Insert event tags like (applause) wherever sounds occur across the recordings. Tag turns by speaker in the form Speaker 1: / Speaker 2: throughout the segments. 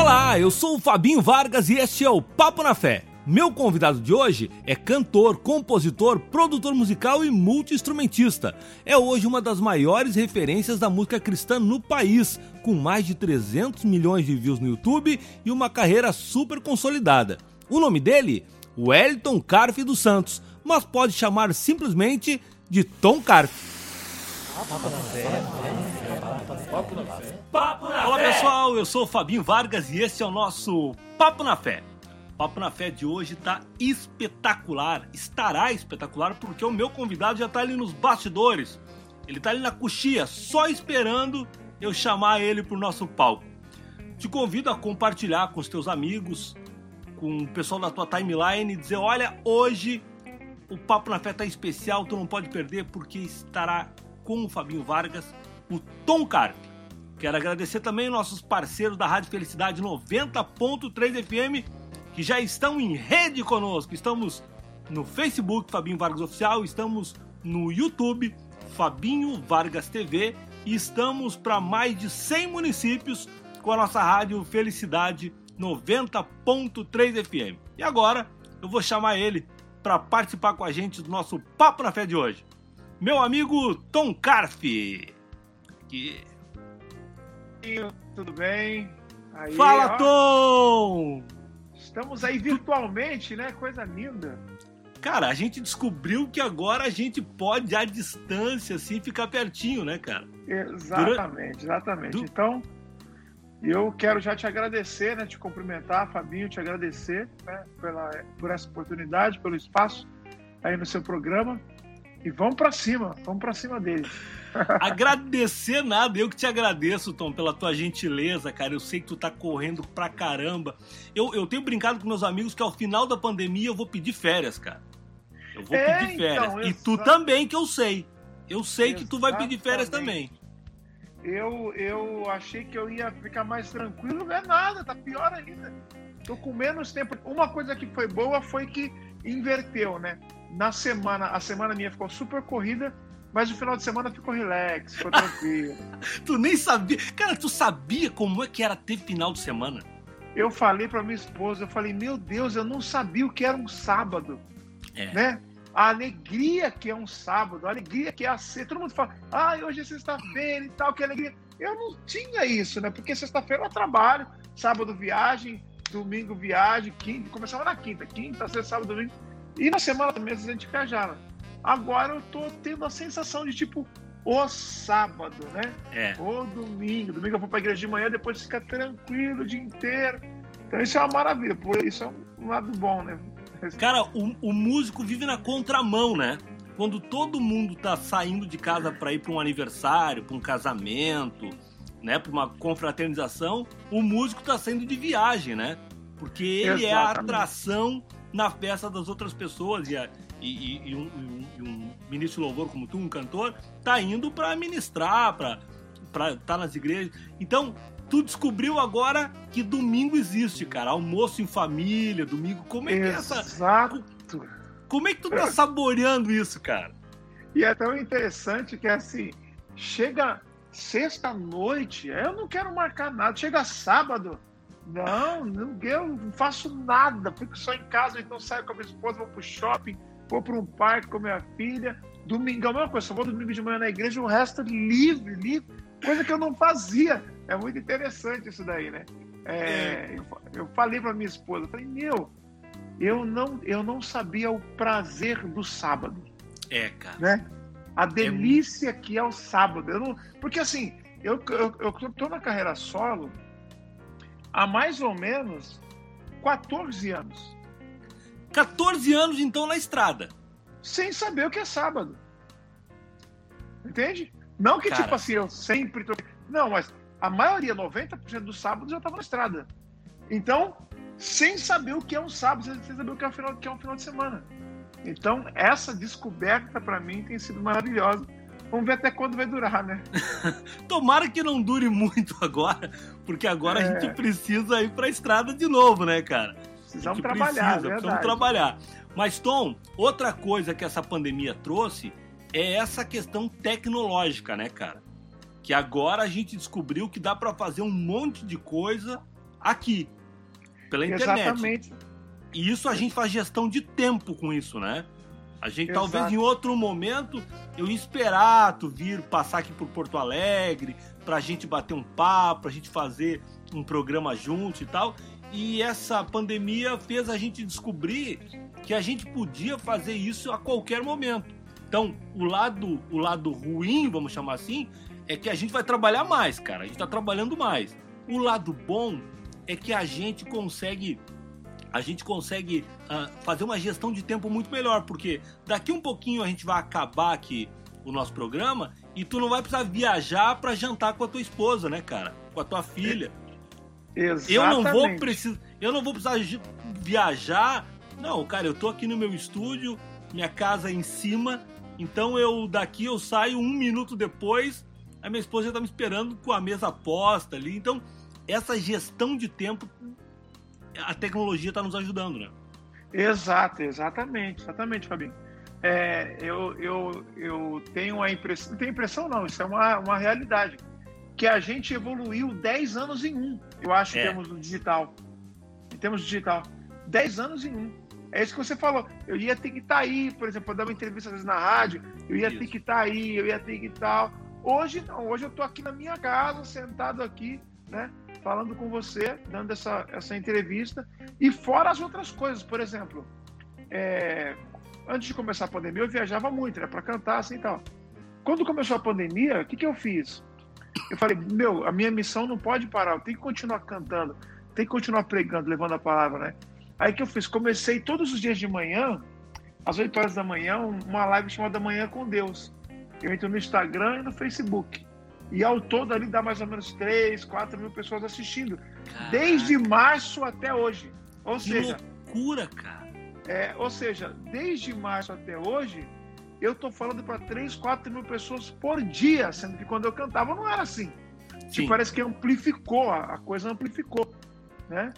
Speaker 1: Olá, eu sou o Fabinho Vargas e este é o Papo na Fé. Meu convidado de hoje é cantor, compositor, produtor musical e multiinstrumentista. É hoje uma das maiores referências da música cristã no país, com mais de 300 milhões de views no YouTube e uma carreira super consolidada. O nome dele? Wellington Carf dos Santos, mas pode chamar simplesmente de Tom Carf. Olá pessoal, eu sou o Fabinho Vargas e esse é o nosso Papo na Fé. Papo na Fé de hoje está espetacular, estará espetacular porque o meu convidado já está ali nos bastidores. Ele está ali na coxia, só esperando eu chamar ele para o nosso palco. Te convido a compartilhar com os teus amigos, com o pessoal da tua timeline e dizer: olha, hoje o Papo na Fé está especial, tu não pode perder porque estará com o Fabinho Vargas, o Tom Carpe. Quero agradecer também nossos parceiros da Rádio Felicidade 90.3 FM que já estão em rede conosco. Estamos no Facebook Fabinho Vargas Oficial, estamos no YouTube Fabinho Vargas TV e estamos para mais de 100 municípios com a nossa rádio Felicidade 90.3 FM. E agora eu vou chamar ele para participar com a gente do nosso Papo na Fé de hoje. Meu amigo Tom Carf.
Speaker 2: Que... Tudo bem?
Speaker 1: Aí, Fala, ó. Tom!
Speaker 2: Estamos aí virtualmente, né? Coisa linda.
Speaker 1: Cara, a gente descobriu que agora a gente pode, à distância, assim, ficar pertinho, né, cara?
Speaker 2: Exatamente, exatamente. Du... Então, eu quero já te agradecer, né? Te cumprimentar, Fabinho, te agradecer né, pela, por essa oportunidade, pelo espaço aí no seu programa. E vamos para cima, vamos para cima dele. (laughs)
Speaker 1: Agradecer nada, eu que te agradeço, Tom, pela tua gentileza, cara. Eu sei que tu tá correndo pra caramba. Eu, eu tenho brincado com meus amigos que ao final da pandemia eu vou pedir férias, cara. Eu vou é, pedir férias. Então, e tu também, que eu sei. Eu sei que tu vai pedir férias também.
Speaker 2: Eu, eu achei que eu ia ficar mais tranquilo, não é nada, tá pior ainda. Tô com menos tempo. Uma coisa que foi boa foi que inverteu, né? Na semana, a semana minha ficou super corrida mas o final de semana ficou relax, ficou tranquilo. (laughs)
Speaker 1: tu nem sabia. Cara, tu sabia como é que era ter final de semana?
Speaker 2: Eu falei pra minha esposa, eu falei, meu Deus, eu não sabia o que era um sábado. É. Né? A alegria que é um sábado, a alegria que é a ser. Todo mundo fala, ah, hoje é sexta-feira e tal, que alegria. Eu não tinha isso, né? Porque sexta-feira eu trabalho, sábado viagem, domingo viagem, quinta, começava na quinta, quinta, sexta, sábado, domingo. E na semana também a gente viajava. Agora eu tô tendo a sensação de tipo o sábado, né? É. O domingo. Domingo eu vou pra igreja de manhã, depois fica tranquilo o dia inteiro. Então isso é uma maravilha, por isso é um lado bom, né?
Speaker 1: Cara, o, o músico vive na contramão, né? Quando todo mundo tá saindo de casa para ir para um aniversário, para um casamento, né, para uma confraternização, o músico tá saindo de viagem, né? Porque ele Exatamente. é a atração na festa das outras pessoas e, a, e, e, e, um, e, um, ministro louvor como tu, um cantor, tá indo para ministrar, para estar tá nas igrejas. Então, tu descobriu agora que domingo existe, cara. Almoço em família, domingo. Como é que é essa.
Speaker 2: Exato.
Speaker 1: Como é que tu tá saboreando isso, cara?
Speaker 2: E é tão interessante que assim, chega sexta-noite, eu não quero marcar nada, chega sábado. Não, não, eu não faço nada, fico só em casa, então saio com a minha esposa, vou pro shopping, vou para um parque com minha filha. Domingão, a mesma coisa, só vou domingo de manhã na igreja, o resto livre, livre. Coisa que eu não fazia. É muito interessante isso daí, né? É, é. eu, eu, falei para minha esposa, falei, meu, eu não, eu não sabia o prazer do sábado.
Speaker 1: É, cara.
Speaker 2: Né? A delícia é... que é o sábado. Eu não, porque assim, eu, eu, eu tô na carreira solo há mais ou menos 14 anos.
Speaker 1: 14 anos então na estrada.
Speaker 2: Sem saber o que é sábado. Entende? Não que Cara. tipo assim, eu sempre tô. Não, mas a maioria, 90% dos sábados eu tava na estrada. Então, sem saber o que é um sábado, sem saber o que é um final, que é um final de semana. Então, essa descoberta para mim tem sido maravilhosa. Vamos ver até quando vai durar, né? (laughs)
Speaker 1: Tomara que não dure muito agora, porque agora é... a gente precisa ir para a estrada de novo, né, cara?
Speaker 2: Precisamos trabalhar, precisa,
Speaker 1: precisamos trabalhar. Mas, Tom, outra coisa que essa pandemia trouxe é essa questão tecnológica, né, cara? Que agora a gente descobriu que dá para fazer um monte de coisa aqui, pela internet.
Speaker 2: Exatamente.
Speaker 1: E isso a gente faz gestão de tempo com isso, né? A gente Exato. talvez em outro momento eu ia esperar tu vir passar aqui por Porto Alegre pra gente bater um papo, pra gente fazer um programa junto e tal. E essa pandemia fez a gente descobrir que a gente podia fazer isso a qualquer momento. Então, o lado, o lado ruim, vamos chamar assim, é que a gente vai trabalhar mais, cara. A gente está trabalhando mais. O lado bom é que a gente consegue a gente consegue uh, fazer uma gestão de tempo muito melhor, porque daqui um pouquinho a gente vai acabar aqui o nosso programa e tu não vai precisar viajar para jantar com a tua esposa, né, cara? Com a tua filha.
Speaker 2: Exatamente.
Speaker 1: Eu não vou precisar, eu não vou precisar viajar. Não, cara, eu tô aqui no meu estúdio, minha casa é em cima, então eu daqui eu saio um minuto depois, a minha esposa já tá me esperando com a mesa posta ali. Então, essa gestão de tempo, a tecnologia está nos ajudando, né?
Speaker 2: Exato, exatamente, exatamente, Fabinho. É, eu, eu, eu tenho a impressão, não tenho impressão não, isso é uma, uma realidade, que a gente evoluiu 10 anos em um, eu acho, é. em termos do digital. Em termos digital. 10 anos em um. É isso que você falou. Eu ia ter que estar tá aí, por exemplo, dar uma entrevista às vezes na rádio, eu ia isso. ter que estar tá aí, eu ia ter que estar. Tá... Hoje não, hoje eu estou aqui na minha casa, sentado aqui, né? Falando com você, dando essa, essa entrevista. E fora as outras coisas, por exemplo, é... antes de começar a pandemia, eu viajava muito, né? Para cantar assim e tal. Quando começou a pandemia, o que, que eu fiz? Eu falei, meu, a minha missão não pode parar, eu tenho que continuar cantando, tenho que continuar pregando, levando a palavra, né? Aí que eu fiz? Comecei todos os dias de manhã, às 8 horas da manhã, uma live chamada Manhã com Deus. Eu entro no Instagram e no Facebook. E ao todo ali dá mais ou menos 3, 4 mil pessoas assistindo. Caraca. Desde março até hoje. Ou
Speaker 1: que
Speaker 2: seja.
Speaker 1: loucura, cara.
Speaker 2: É, ou seja, desde março até hoje, eu tô falando para 3, 4 mil pessoas por dia, sendo que quando eu cantava não era assim. Tipo, parece que amplificou, a coisa amplificou, né?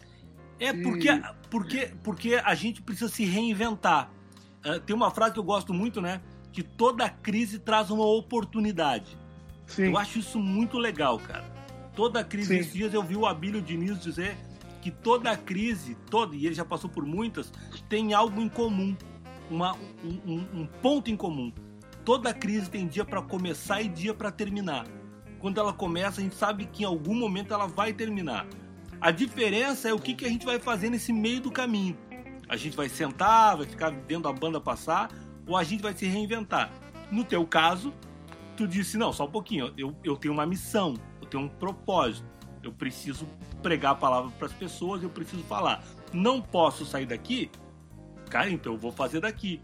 Speaker 1: É porque, e... porque, porque a gente precisa se reinventar. Uh, tem uma frase que eu gosto muito, né? Que toda crise traz uma oportunidade. Sim. Eu acho isso muito legal, cara. Toda crise, Sim. esses dias eu vi o Abílio Diniz dizer que toda crise, toda, e ele já passou por muitas, tem algo em comum, uma, um, um, um ponto em comum. Toda crise tem dia para começar e dia para terminar. Quando ela começa, a gente sabe que em algum momento ela vai terminar. A diferença é o que, que a gente vai fazer nesse meio do caminho. A gente vai sentar, vai ficar vendo a banda passar, ou a gente vai se reinventar. No teu caso, tu disse, não, só um pouquinho, eu, eu tenho uma missão, eu tenho um propósito, eu preciso pregar a palavra para as pessoas, eu preciso falar. Não posso sair daqui? Cara, então eu vou fazer daqui.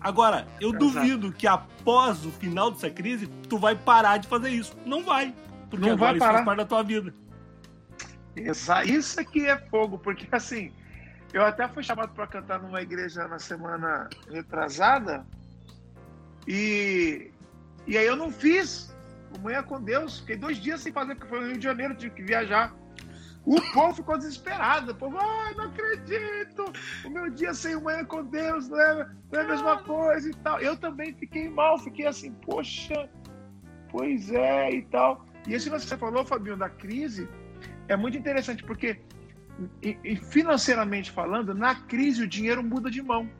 Speaker 1: Agora, eu Exato. duvido que após o final dessa crise, tu vai parar de fazer isso. Não vai. Porque não agora vai parar. isso faz parte da tua vida.
Speaker 2: Isso aqui é fogo, porque assim, eu até fui chamado para cantar numa igreja na semana retrasada e, e aí eu não fiz o Manhã com Deus, fiquei dois dias sem fazer, porque foi no Rio de Janeiro, tive que viajar. O povo ficou desesperado, o povo, ai, não acredito, o meu dia sem Manhã com Deus não é, não é a mesma coisa e tal. Eu também fiquei mal, fiquei assim, poxa, pois é e tal. E esse que você falou, Fabinho, da crise, é muito interessante porque, financeiramente falando, na crise o dinheiro muda de mão.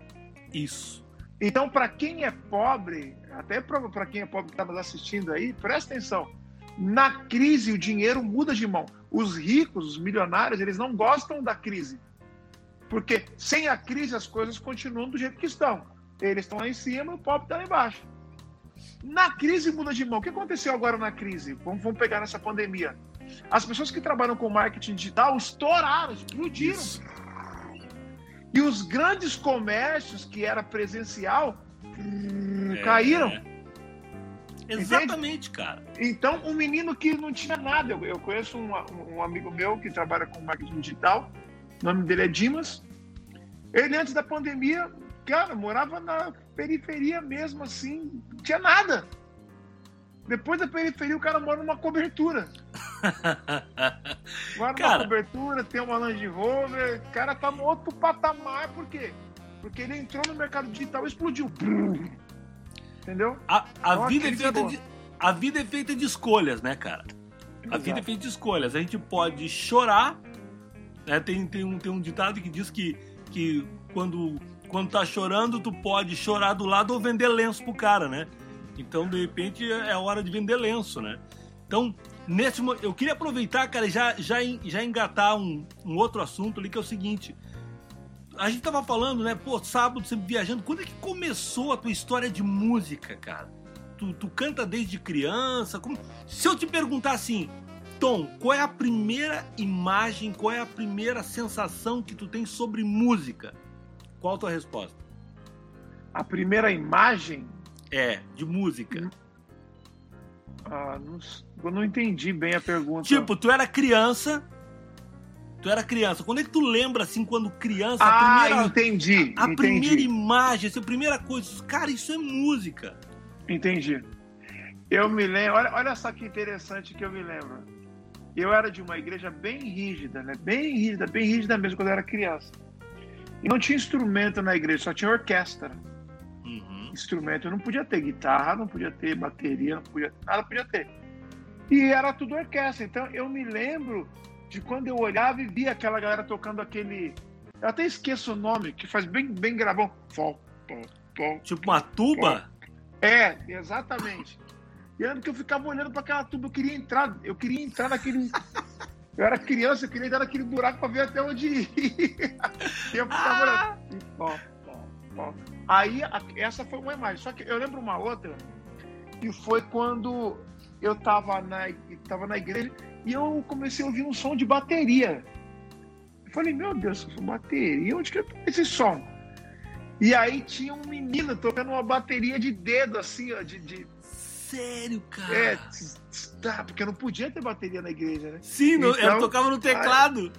Speaker 1: Isso.
Speaker 2: Então, para quem é pobre, até para quem é pobre que está nos assistindo aí, presta atenção. Na crise, o dinheiro muda de mão. Os ricos, os milionários, eles não gostam da crise. Porque sem a crise as coisas continuam do jeito que estão. Eles estão lá em cima e o pobre está lá embaixo. Na crise muda de mão. O que aconteceu agora na crise? Vamos, vamos pegar nessa pandemia. As pessoas que trabalham com marketing digital estouraram, explodiram. Isso. E os grandes comércios que era presencial é. caíram.
Speaker 1: Exatamente, Entende? cara.
Speaker 2: Então, um menino que não tinha nada. Eu, eu conheço um, um, amigo meu que trabalha com marketing digital. O nome dele é Dimas. Ele, antes da pandemia, cara, morava na periferia mesmo, assim, não tinha nada. Depois da periferia, o cara mora numa cobertura. (laughs) mora cara... numa cobertura, tem uma Land Rover. O cara tá no outro patamar, por quê? Porque ele entrou no mercado digital e explodiu. Entendeu?
Speaker 1: A, a, então, vida, é feita de, a vida é feita de escolhas, né, cara? A Exato. vida é feita de escolhas. A gente pode chorar Né? Tem, tem, um, tem um ditado que diz que, que quando, quando tá chorando, tu pode chorar do lado ou vender lenço pro cara, né? Então, de repente, é hora de vender lenço, né? Então, nesse eu queria aproveitar, cara, já, já, já engatar um, um outro assunto ali, que é o seguinte. A gente tava falando, né? Pô, sábado sempre viajando. Quando é que começou a tua história de música, cara? Tu, tu canta desde criança? Como... Se eu te perguntar assim, Tom, qual é a primeira imagem, qual é a primeira sensação que tu tem sobre música? Qual a tua resposta?
Speaker 2: A primeira imagem?
Speaker 1: É, de música.
Speaker 2: Ah, não, eu não entendi bem a pergunta.
Speaker 1: Tipo, tu era criança. Tu era criança. Quando é que tu lembra, assim, quando criança,
Speaker 2: ah, a primeira. Entendi.
Speaker 1: A, a
Speaker 2: entendi.
Speaker 1: primeira imagem, assim, a primeira coisa. Cara, isso é música.
Speaker 2: Entendi. Eu me lembro. Olha, olha só que interessante que eu me lembro. Eu era de uma igreja bem rígida, né? Bem rígida, bem rígida mesmo quando eu era criança. E não tinha instrumento na igreja, só tinha orquestra. Uhum. Instrumento. Eu não podia ter guitarra, não podia ter bateria, não podia nada podia ter. E era tudo orquestra. Então eu me lembro de quando eu olhava e via aquela galera tocando aquele. Eu até esqueço o nome, que faz bem, bem gravão.
Speaker 1: Tipo uma tuba?
Speaker 2: É, exatamente. E eu lembro que eu ficava olhando para aquela tuba, eu queria entrar, eu queria entrar naquele. Eu era criança, eu queria entrar naquele buraco para ver até onde ir. (laughs) e eu ficava olhando. Aí, essa foi uma imagem. Só que eu lembro uma outra, que foi quando eu estava na, tava na igreja e eu comecei a ouvir um som de bateria. Eu falei, meu Deus, bateria? Onde que é esse som? E aí tinha um menino tocando uma bateria de dedo, assim, ó, de, de
Speaker 1: Sério, cara?
Speaker 2: É, tá, porque eu não podia ter bateria na igreja, né?
Speaker 1: Sim, então, eu tocava no teclado.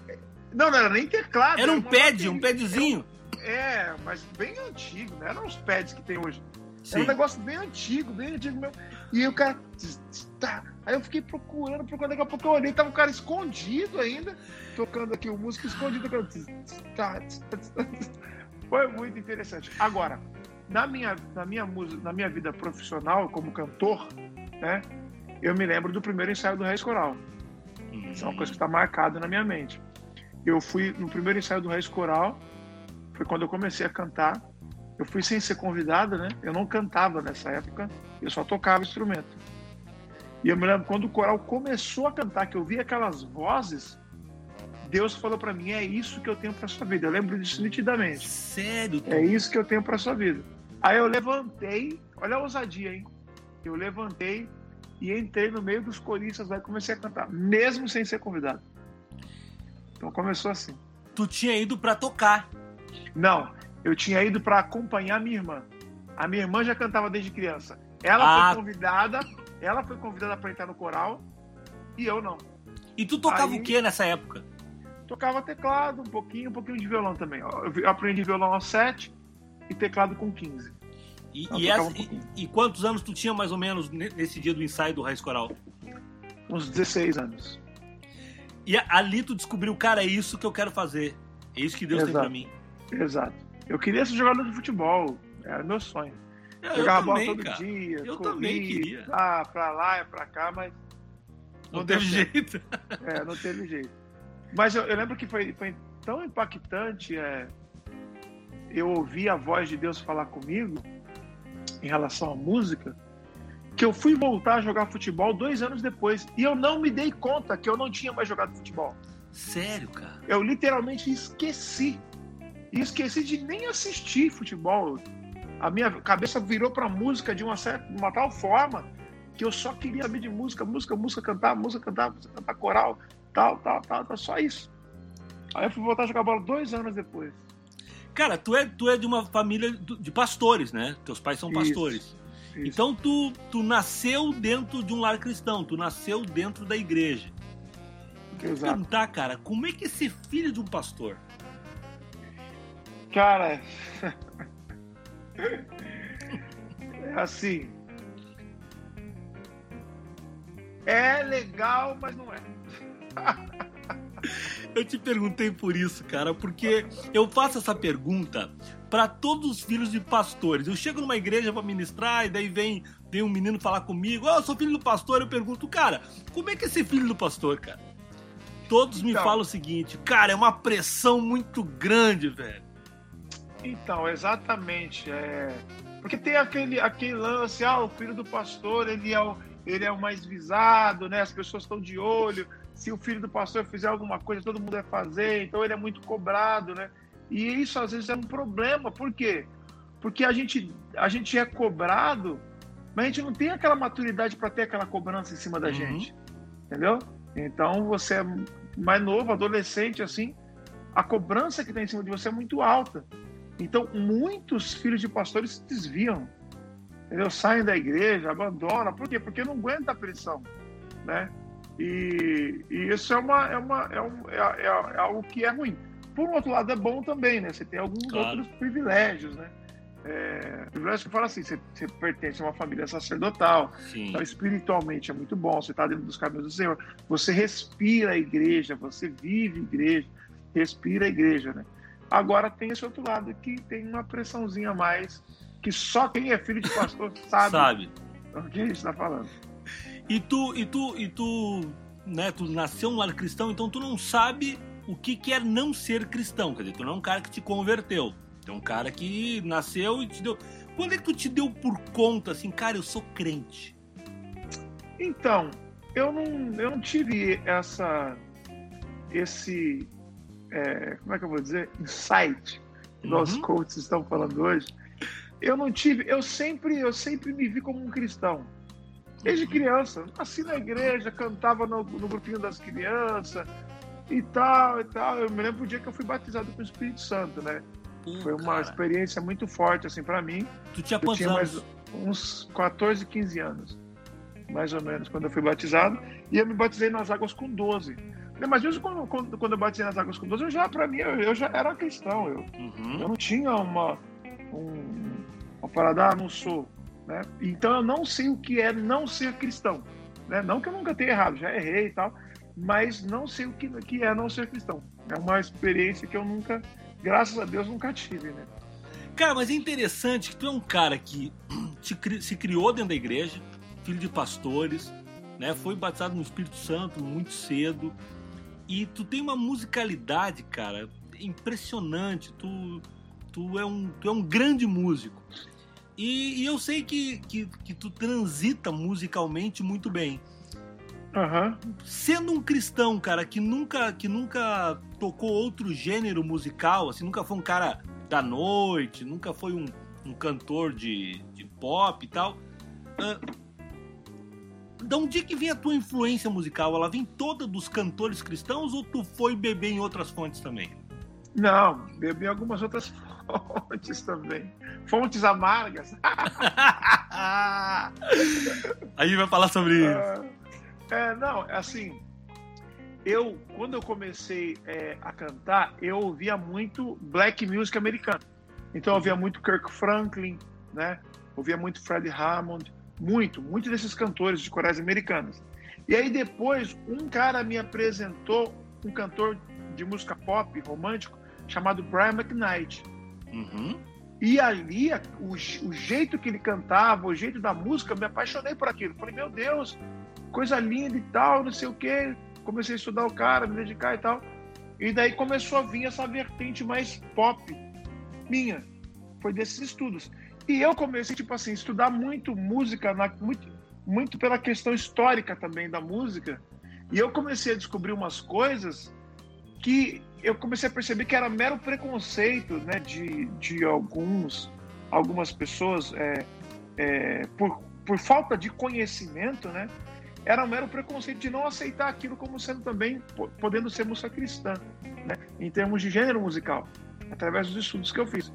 Speaker 2: Não, não era nem teclado.
Speaker 1: Era um pad, bateria. um padzinho.
Speaker 2: É, mas bem antigo, não eram os pads que tem hoje. Sim. Era um negócio bem antigo, bem antigo mesmo. E o cara. Tá. Aí eu fiquei procurando, procurando, daqui a pouco eu olhei, tava um cara escondido ainda, tocando aqui o músico escondido. Tá, Foi muito interessante. Agora, na minha, na minha música, na minha vida profissional como cantor, né? Eu me lembro do primeiro ensaio do Reis Coral. Isso é uma coisa que está marcada na minha mente. Eu fui no primeiro ensaio do Reis Coral, foi quando eu comecei a cantar. Eu fui sem ser convidado, né? Eu não cantava nessa época, eu só tocava instrumento. E eu me lembro quando o coral começou a cantar, que eu vi aquelas vozes, Deus falou para mim: é isso que eu tenho para sua vida. Eu lembro disso nitidamente.
Speaker 1: Sério?
Speaker 2: É isso que eu tenho para sua vida. Aí eu levantei, olha a ousadia, hein? Eu levantei e entrei no meio dos coristas lá e comecei a cantar, mesmo sem ser convidado. Então começou assim.
Speaker 1: Tu tinha ido para tocar?
Speaker 2: Não, eu tinha ido para acompanhar minha irmã. A minha irmã já cantava desde criança. Ela ah. foi convidada, ela foi convidada para entrar no coral e eu não.
Speaker 1: E tu tocava Aí, o que nessa época?
Speaker 2: Tocava teclado, um pouquinho, um pouquinho de violão também. Eu aprendi violão aos sete e teclado com 15.
Speaker 1: E, então, e, essa, um e, e, quantos anos tu tinha mais ou menos nesse dia do ensaio do Raiz Coral?
Speaker 2: Uns 16 anos.
Speaker 1: E ali tu descobriu, cara, é isso que eu quero fazer. É isso que Deus
Speaker 2: Exato.
Speaker 1: tem pra mim.
Speaker 2: Exato. Eu queria ser jogador de futebol. Era meu sonho.
Speaker 1: Eu, Jogava bola todo cara. dia. Eu corri, também queria.
Speaker 2: Ah, pra lá e pra cá, mas.
Speaker 1: Não, não teve jeito.
Speaker 2: É, não teve jeito. Mas eu, eu lembro que foi, foi tão impactante. É, eu ouvi a voz de Deus falar comigo em relação à música, que eu fui voltar a jogar futebol dois anos depois e eu não me dei conta que eu não tinha mais jogado futebol.
Speaker 1: Sério, cara?
Speaker 2: Eu literalmente esqueci. E esqueci de nem assistir futebol. A minha cabeça virou para música de uma certa, uma tal forma que eu só queria saber de música, música, música, cantar, música, cantar, música, cantar coral, tal, tal, tal, tal, só isso. Aí eu fui voltar a jogar bola dois anos depois.
Speaker 1: Cara, tu é, tu é de uma família de pastores, né? Teus pais são pastores. Isso, isso. Então tu, tu nasceu dentro de um lar cristão, tu nasceu dentro da igreja. Quero perguntar, cara, como é que é ser filho de um pastor?
Speaker 2: Cara, (laughs) é assim. É legal, mas não é. (laughs)
Speaker 1: Eu te perguntei por isso, cara, porque eu faço essa pergunta para todos os filhos de pastores. Eu chego numa igreja para ministrar e daí vem, vem um menino falar comigo: "Oh, eu sou filho do pastor". Eu pergunto: "Cara, como é que é ser filho do pastor, cara?" todos então, me falam o seguinte, cara, é uma pressão muito grande, velho.
Speaker 2: Então, exatamente. É... Porque tem aquele, aquele lance, ah, o filho do pastor, ele é o, ele é o mais visado, né? As pessoas estão de olho. Se o filho do pastor fizer alguma coisa, todo mundo vai fazer, então ele é muito cobrado, né? E isso às vezes é um problema, por quê? Porque a gente, a gente é cobrado, mas a gente não tem aquela maturidade para ter aquela cobrança em cima da uhum. gente, entendeu? Então você é mais novo, adolescente, assim, a cobrança que tem em cima de você é muito alta. Então muitos filhos de pastores se desviam, entendeu? Saem da igreja, abandonam, por quê? Porque não aguenta a pressão, né? E, e isso é, uma, é, uma, é, um, é, é, é algo que é ruim. Por um outro lado, é bom também, né? Você tem alguns claro. outros privilégios, né? É, privilégio que fala assim, você, você, pertence a uma família sacerdotal, então espiritualmente é muito bom, você está dentro dos caminhos do Senhor, você respira a igreja, você vive a igreja, respira a igreja, né? Agora tem esse outro lado que tem uma pressãozinha a mais, que só quem é filho de pastor (laughs) sabe, sabe. o que a gente está falando.
Speaker 1: E tu, e tu, e tu, né, tu nasceu um lar cristão, então tu não sabe o que, que é não ser cristão. Quer dizer, tu não é um cara que te converteu. Tu é um cara que nasceu e te deu. Quando é que tu te deu por conta, assim, cara, eu sou crente?
Speaker 2: Então, eu não, eu não tive essa. Esse. É, como é que eu vou dizer? Insight, que uhum. os coaches estão falando hoje. Eu não tive. Eu sempre, eu sempre me vi como um cristão. Desde uhum. criança. Nasci na igreja, cantava no, no grupinho das crianças e tal, e tal. Eu me lembro do dia que eu fui batizado com o Espírito Santo, né? Hum, Foi uma cara. experiência muito forte, assim, para mim.
Speaker 1: Tu tinha quantos tinha
Speaker 2: anos? Mais uns 14, 15 anos, mais ou menos, quando eu fui batizado. E eu me batizei nas águas com 12. Mas mesmo quando, quando, quando eu batizei nas águas com 12, eu já, para mim, eu, eu, já era cristão. Eu, uhum. eu não tinha uma, um, uma parada, ah, não sou. Né? Então eu não sei o que é não ser cristão. Né? Não que eu nunca tenha errado, já errei e tal mas não sei o que, que é não ser cristão. É uma experiência que eu nunca, graças a Deus, nunca tive, né?
Speaker 1: Cara, mas é interessante que tu é um cara que (clears throat) te, se criou dentro da igreja, filho de pastores, né? Foi batizado no Espírito Santo muito cedo. E tu tem uma musicalidade, cara, impressionante. Tu, tu, é, um, tu é um grande músico. E, e eu sei que, que, que tu transita musicalmente muito bem.
Speaker 2: Uhum.
Speaker 1: Sendo um cristão, cara, que nunca, que nunca tocou outro gênero musical, assim, nunca foi um cara da noite, nunca foi um, um cantor de, de pop e tal. Uh, de onde que vem a tua influência musical? Ela vem toda dos cantores cristãos ou tu foi beber em outras fontes também?
Speaker 2: Não, bebi em algumas outras (laughs) fontes também. Fontes amargas. (laughs)
Speaker 1: A gente vai falar sobre isso.
Speaker 2: Uh, é, não, é assim, eu, quando eu comecei é, a cantar, eu ouvia muito black music americano. Então eu ouvia muito Kirk Franklin, né? Ouvia muito Freddie Hammond, muito, muito desses cantores de corais americanas. E aí depois, um cara me apresentou um cantor de música pop romântico chamado Brian McKnight. Uhum. E ali, o, o, jeito que ele cantava, o jeito da música, eu me apaixonei por aquilo. Falei, meu Deus, coisa linda e tal, não sei o quê. Comecei a estudar o cara, me dedicar e tal. E daí começou a vir essa vertente mais pop minha. Foi desses estudos. E eu comecei, tipo assim, estudar muito música, na, muito, muito pela questão histórica também da música. E eu comecei a descobrir umas coisas que eu comecei a perceber que era mero preconceito né, de, de alguns, algumas pessoas é, é, por, por falta de conhecimento, né? era um mero preconceito de não aceitar aquilo como sendo também podendo ser música cristã, né? em termos de gênero musical, através dos estudos que eu fiz.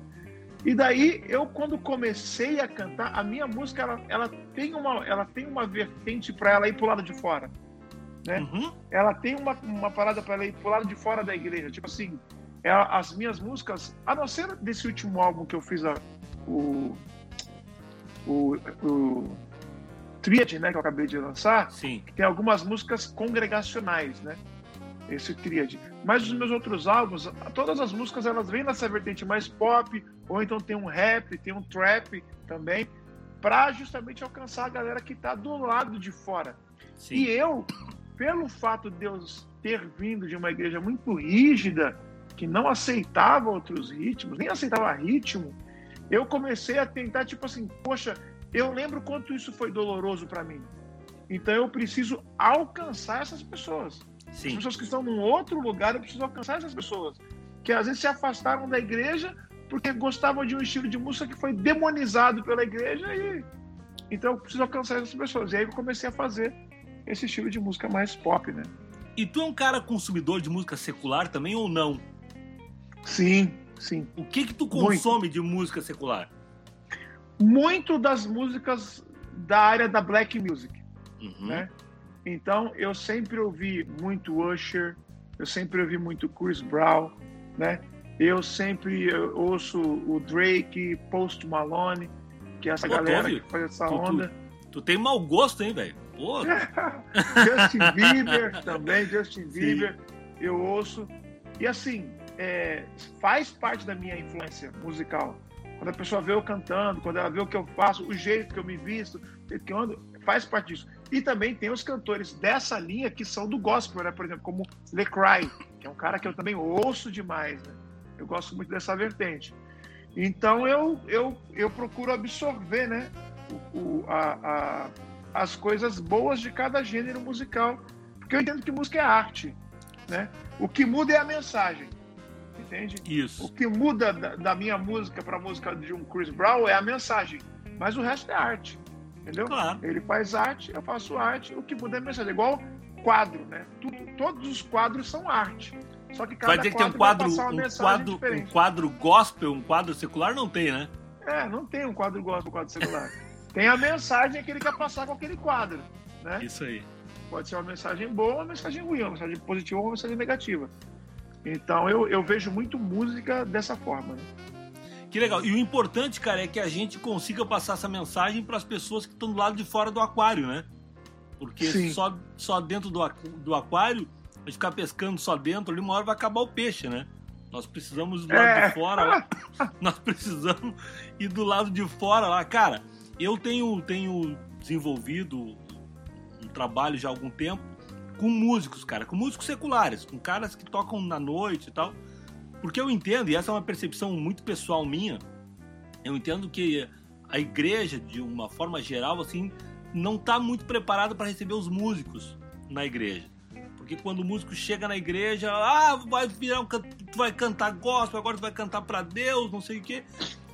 Speaker 2: E daí eu quando comecei a cantar, a minha música ela, ela tem uma ela tem uma vertente para ela ir pro lado de fora, né? Uhum. Ela tem uma, uma parada para ela ir pro lado de fora da igreja, tipo assim, ela, é, as minhas músicas, a não ser desse último álbum que eu fiz a, o, o, o Triad, né, que eu acabei de lançar,
Speaker 1: Sim.
Speaker 2: tem algumas músicas congregacionais, né? Esse Triad. Mas os meus outros álbuns, todas as músicas elas vêm nessa vertente mais pop, ou então tem um rap, tem um trap também, para justamente alcançar a galera que está do lado de fora. Sim. E eu, pelo fato de Deus ter vindo de uma igreja muito rígida, que não aceitava outros ritmos, nem aceitava ritmo, eu comecei a tentar, tipo assim, poxa, eu lembro quanto isso foi doloroso para mim. Então eu preciso alcançar essas pessoas. Sim. As pessoas que estão num outro lugar, eu preciso alcançar essas pessoas. Que às vezes se afastaram da igreja porque gostavam de um estilo de música que foi demonizado pela igreja e então eu preciso alcançar essas pessoas. E aí eu comecei a fazer esse estilo de música mais pop, né?
Speaker 1: E tu é um cara consumidor de música secular também ou não?
Speaker 2: Sim, sim.
Speaker 1: O que que tu consome Muito. de música secular?
Speaker 2: Muito das músicas da área da black music, uhum. né? Então eu sempre ouvi muito Usher, eu sempre ouvi muito Chris Brown, né? Eu sempre ouço o Drake, Post Malone, que é essa Pô, galera que faz essa tu, onda.
Speaker 1: Tu, tu, tem mau gosto, hein, velho? (laughs)
Speaker 2: Justin Bieber também, Justin Bieber, Sim. eu ouço. E assim, é, faz parte da minha influência musical. Quando a pessoa vê eu cantando, quando ela vê o que eu faço, o jeito que eu me visto, o jeito que eu ando, faz parte disso. E também tem os cantores dessa linha que são do gospel, né? Por exemplo, como LeCry, que é um cara que eu também ouço demais, né? Eu gosto muito dessa vertente. Então eu, eu, eu procuro absorver né, o, o a, a, as coisas boas de cada gênero musical, porque eu entendo que música é arte. Né? O que muda é a mensagem. Entende?
Speaker 1: Isso.
Speaker 2: O que muda da, da minha música para a música de um Chris Brown é a mensagem, mas o resto é arte. Entendeu?
Speaker 1: Claro.
Speaker 2: Ele faz arte, eu faço arte, o que muda é mensagem. Igual quadro, né? Tudo, todos os quadros são arte. Só que cada
Speaker 1: vai dizer que tem um quadro, um quadro, um quadro gospel, um quadro secular, não tem, né?
Speaker 2: É, não tem um quadro gospel, um quadro secular. (laughs) tem a mensagem que ele quer passar com aquele quadro, né?
Speaker 1: Isso aí.
Speaker 2: Pode ser uma mensagem boa, uma mensagem ruim, uma mensagem positiva ou uma mensagem negativa. Então eu, eu vejo muito música dessa forma. Né?
Speaker 1: Que legal. E o importante, cara, é que a gente consiga passar essa mensagem para as pessoas que estão do lado de fora do aquário, né? Porque só, só dentro do, do aquário a gente ficar pescando só dentro, ali uma hora vai acabar o peixe, né? Nós precisamos do lado é. de fora lá. (laughs) Nós precisamos ir do lado de fora lá. Cara, eu tenho, tenho desenvolvido um trabalho já há algum tempo com músicos, cara, com músicos seculares, com caras que tocam na noite e tal. Porque eu entendo, e essa é uma percepção muito pessoal minha, eu entendo que a igreja, de uma forma geral, assim, não está muito preparada para receber os músicos na igreja. Porque quando o músico chega na igreja, ah, vai virar um, tu vai cantar gospel, agora tu vai cantar para Deus, não sei o quê.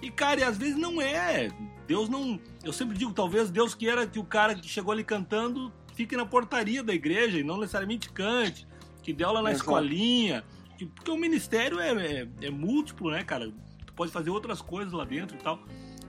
Speaker 1: E cara, e às vezes não é. Deus não, eu sempre digo, talvez Deus queira que o cara que chegou ali cantando fique na portaria da igreja e não necessariamente cante, que dê aula na Exato. escolinha, porque o ministério é, é, é múltiplo, né, cara? Tu pode fazer outras coisas lá dentro e tal.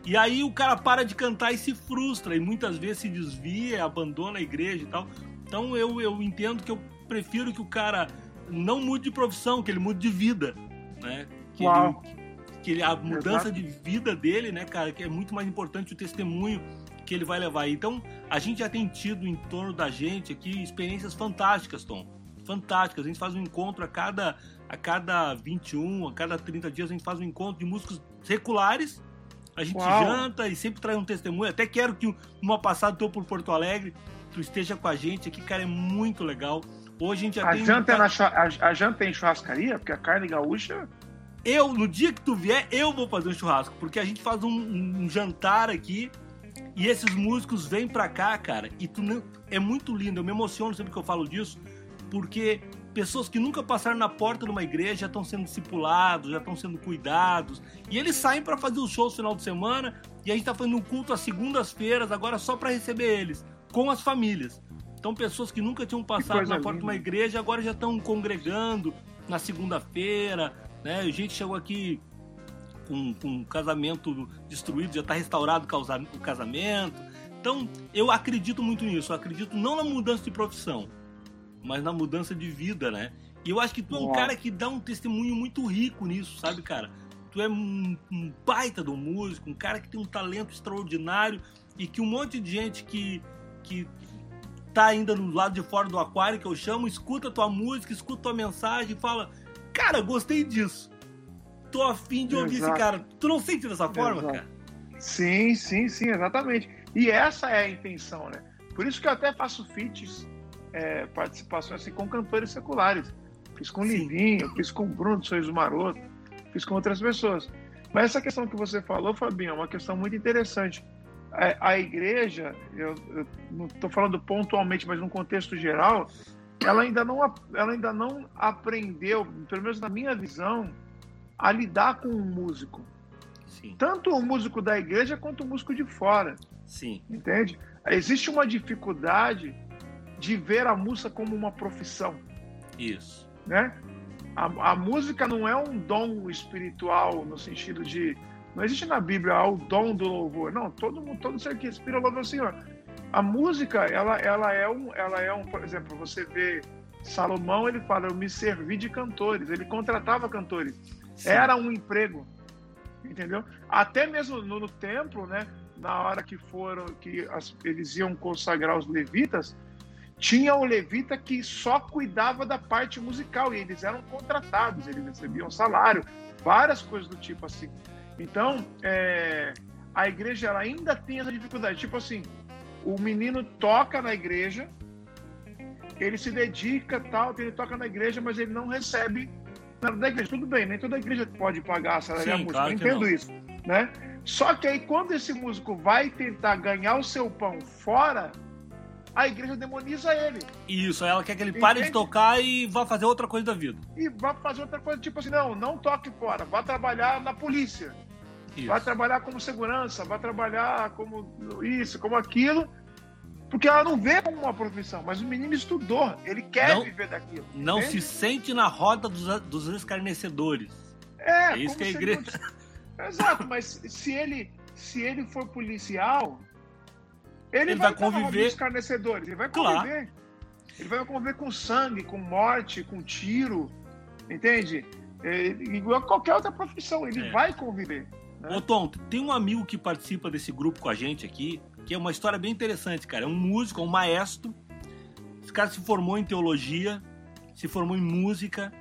Speaker 1: E aí o cara para de cantar e se frustra, e muitas vezes se desvia, abandona a igreja e tal. Então eu, eu entendo que eu prefiro que o cara não mude de profissão, que ele mude de vida, né? Que, Uau. ele, que ele, a mudança Exato. de vida dele, né, cara, que é muito mais importante o testemunho que ele vai levar. Então, a gente já tem tido em torno da gente aqui experiências fantásticas, Tom. Fantásticas. A gente faz um encontro a cada, a cada 21, a cada 30 dias, a gente faz um encontro de músicos seculares. A gente Uau. janta e sempre traz um testemunho. Até quero que uma passada teu por Porto Alegre, tu esteja com a gente aqui, cara, é muito legal. Hoje a gente já
Speaker 2: a
Speaker 1: tem.
Speaker 2: Janta um... é na, a, a janta é em churrascaria? Porque a carne gaúcha.
Speaker 1: Eu, no dia que tu vier, eu vou fazer um churrasco. Porque a gente faz um, um jantar aqui. E esses músicos vêm pra cá, cara. E tu não... é muito lindo. Eu me emociono sempre que eu falo disso. Porque pessoas que nunca passaram na porta de uma igreja já estão sendo discipulados, já estão sendo cuidados. E eles saem para fazer os shows no final de semana. E a gente tá fazendo um culto às segundas-feiras agora só para receber eles, com as famílias. Então, pessoas que nunca tinham passado na porta de uma igreja agora já estão congregando na segunda-feira. Né? A gente chegou aqui com, com um casamento destruído, já está restaurado o casamento. Então, eu acredito muito nisso. Eu acredito não na mudança de profissão, mas na mudança de vida, né? E eu acho que tu é um cara que dá um testemunho muito rico nisso, sabe, cara? Tu é um, um baita do músico, um cara que tem um talento extraordinário e que um monte de gente que, que tá ainda no lado de fora do aquário, que eu chamo, escuta tua música, escuta tua mensagem e fala: Cara, gostei disso. Tô afim de ouvir Exato. esse cara. Tu não sente dessa forma, Exato. cara?
Speaker 2: Sim, sim, sim, exatamente. E essa é a intenção, né? Por isso que eu até faço feats é, participações assim, com cantores seculares. Fiz com o Livinho, fiz com o Bruno Sorriso Maroto, fiz com outras pessoas. Mas essa questão que você falou, Fabinho, é uma questão muito interessante. A, a igreja, eu, eu não estou falando pontualmente, mas num contexto geral, ela ainda não, ela ainda não aprendeu, pelo menos na minha visão, a lidar com o um músico. Sim. Tanto o músico da igreja quanto o músico de fora.
Speaker 1: Sim.
Speaker 2: Entende? Existe uma dificuldade de ver a música como uma profissão.
Speaker 1: Isso.
Speaker 2: Né? A, a, música não é um dom espiritual no sentido de. Não existe na Bíblia ah, o dom do louvor. Não, todo mundo, todo ser que respira louva o Senhor. A música, ela, ela, é um, ela é um. Por exemplo, você vê Salomão, ele fala: Eu me servi de cantores. Ele contratava cantores. Sim. Era um emprego. Entendeu? Até mesmo no, no templo, né? Na hora que foram, que as, eles iam consagrar os levitas, tinha o levita que só cuidava da parte musical e eles eram contratados, eles recebiam salário, várias coisas do tipo assim. Então, é, a igreja ela ainda tem essa dificuldade. Tipo assim, o menino toca na igreja, ele se dedica, tal, ele toca na igreja, mas ele não recebe nada da igreja. Tudo bem, nem toda igreja pode pagar a salário da música, claro entendo isso, né? Só que aí quando esse músico vai tentar ganhar o seu pão fora a igreja demoniza ele.
Speaker 1: Isso, ela quer que ele pare Entende? de tocar e vá fazer outra coisa da vida.
Speaker 2: E vá fazer outra coisa, tipo assim, não, não toque fora, vá trabalhar na polícia. Isso. Vai trabalhar como segurança, vai trabalhar como isso, como aquilo. Porque ela não vê como uma profissão, mas o menino estudou, ele quer não, viver daquilo.
Speaker 1: Não entende? se sente na roda dos, dos escarnecedores.
Speaker 2: É,
Speaker 1: é isso que a igreja.
Speaker 2: Não... Exato, mas se ele, se ele for policial, ele,
Speaker 1: ele vai, vai conviver.
Speaker 2: Com escarnecedores, ele vai conviver. Claro. Ele vai conviver com sangue, com morte, com tiro, entende? É, igual qualquer outra profissão, ele é. vai conviver.
Speaker 1: Né? Ô Tom, tem um amigo que participa desse grupo com a gente aqui, que é uma história bem interessante, cara. É um músico, é um maestro. Esse cara se formou em teologia, se formou em música,